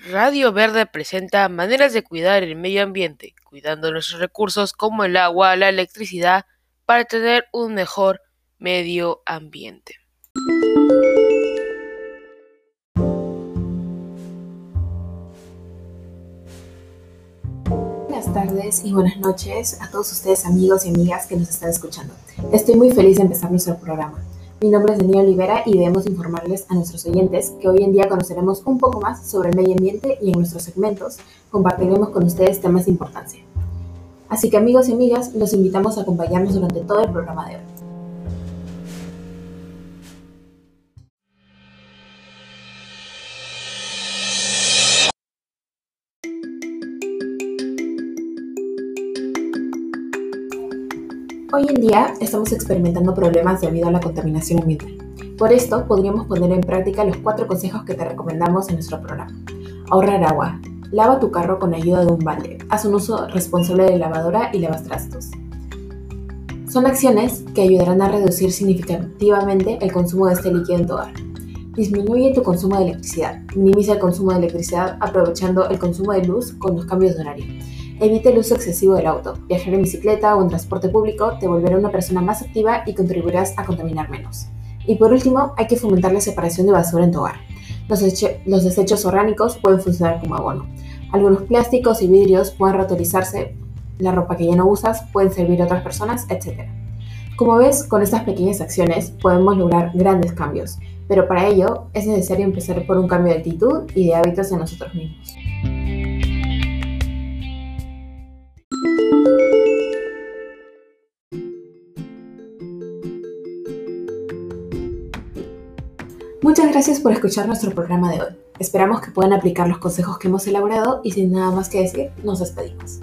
Radio Verde presenta maneras de cuidar el medio ambiente, cuidando nuestros recursos como el agua, la electricidad, para tener un mejor medio ambiente. Buenas tardes y buenas noches a todos ustedes amigos y amigas que nos están escuchando. Estoy muy feliz de empezar nuestro programa. Mi nombre es Daniel Olivera y debemos informarles a nuestros oyentes que hoy en día conoceremos un poco más sobre el medio ambiente y en nuestros segmentos compartiremos con ustedes temas de importancia. Así que amigos y amigas, los invitamos a acompañarnos durante todo el programa de hoy. Hoy en día estamos experimentando problemas debido a la contaminación ambiental. Por esto, podríamos poner en práctica los cuatro consejos que te recomendamos en nuestro programa. Ahorrar agua. Lava tu carro con ayuda de un balde. Haz un uso responsable de lavadora y trastos. Son acciones que ayudarán a reducir significativamente el consumo de este líquido en tu hogar. Disminuye tu consumo de electricidad. Minimiza el consumo de electricidad aprovechando el consumo de luz con los cambios de horario. Evite el uso excesivo del auto. Viajar en bicicleta o en transporte público te volverá una persona más activa y contribuirás a contaminar menos. Y por último, hay que fomentar la separación de basura en tu hogar. Los, los desechos orgánicos pueden funcionar como abono. Algunos plásticos y vidrios pueden reutilizarse, la ropa que ya no usas pueden servir a otras personas, etc. Como ves, con estas pequeñas acciones podemos lograr grandes cambios, pero para ello es necesario empezar por un cambio de actitud y de hábitos en nosotros mismos. Muchas gracias por escuchar nuestro programa de hoy. Esperamos que puedan aplicar los consejos que hemos elaborado y sin nada más que decir, nos despedimos.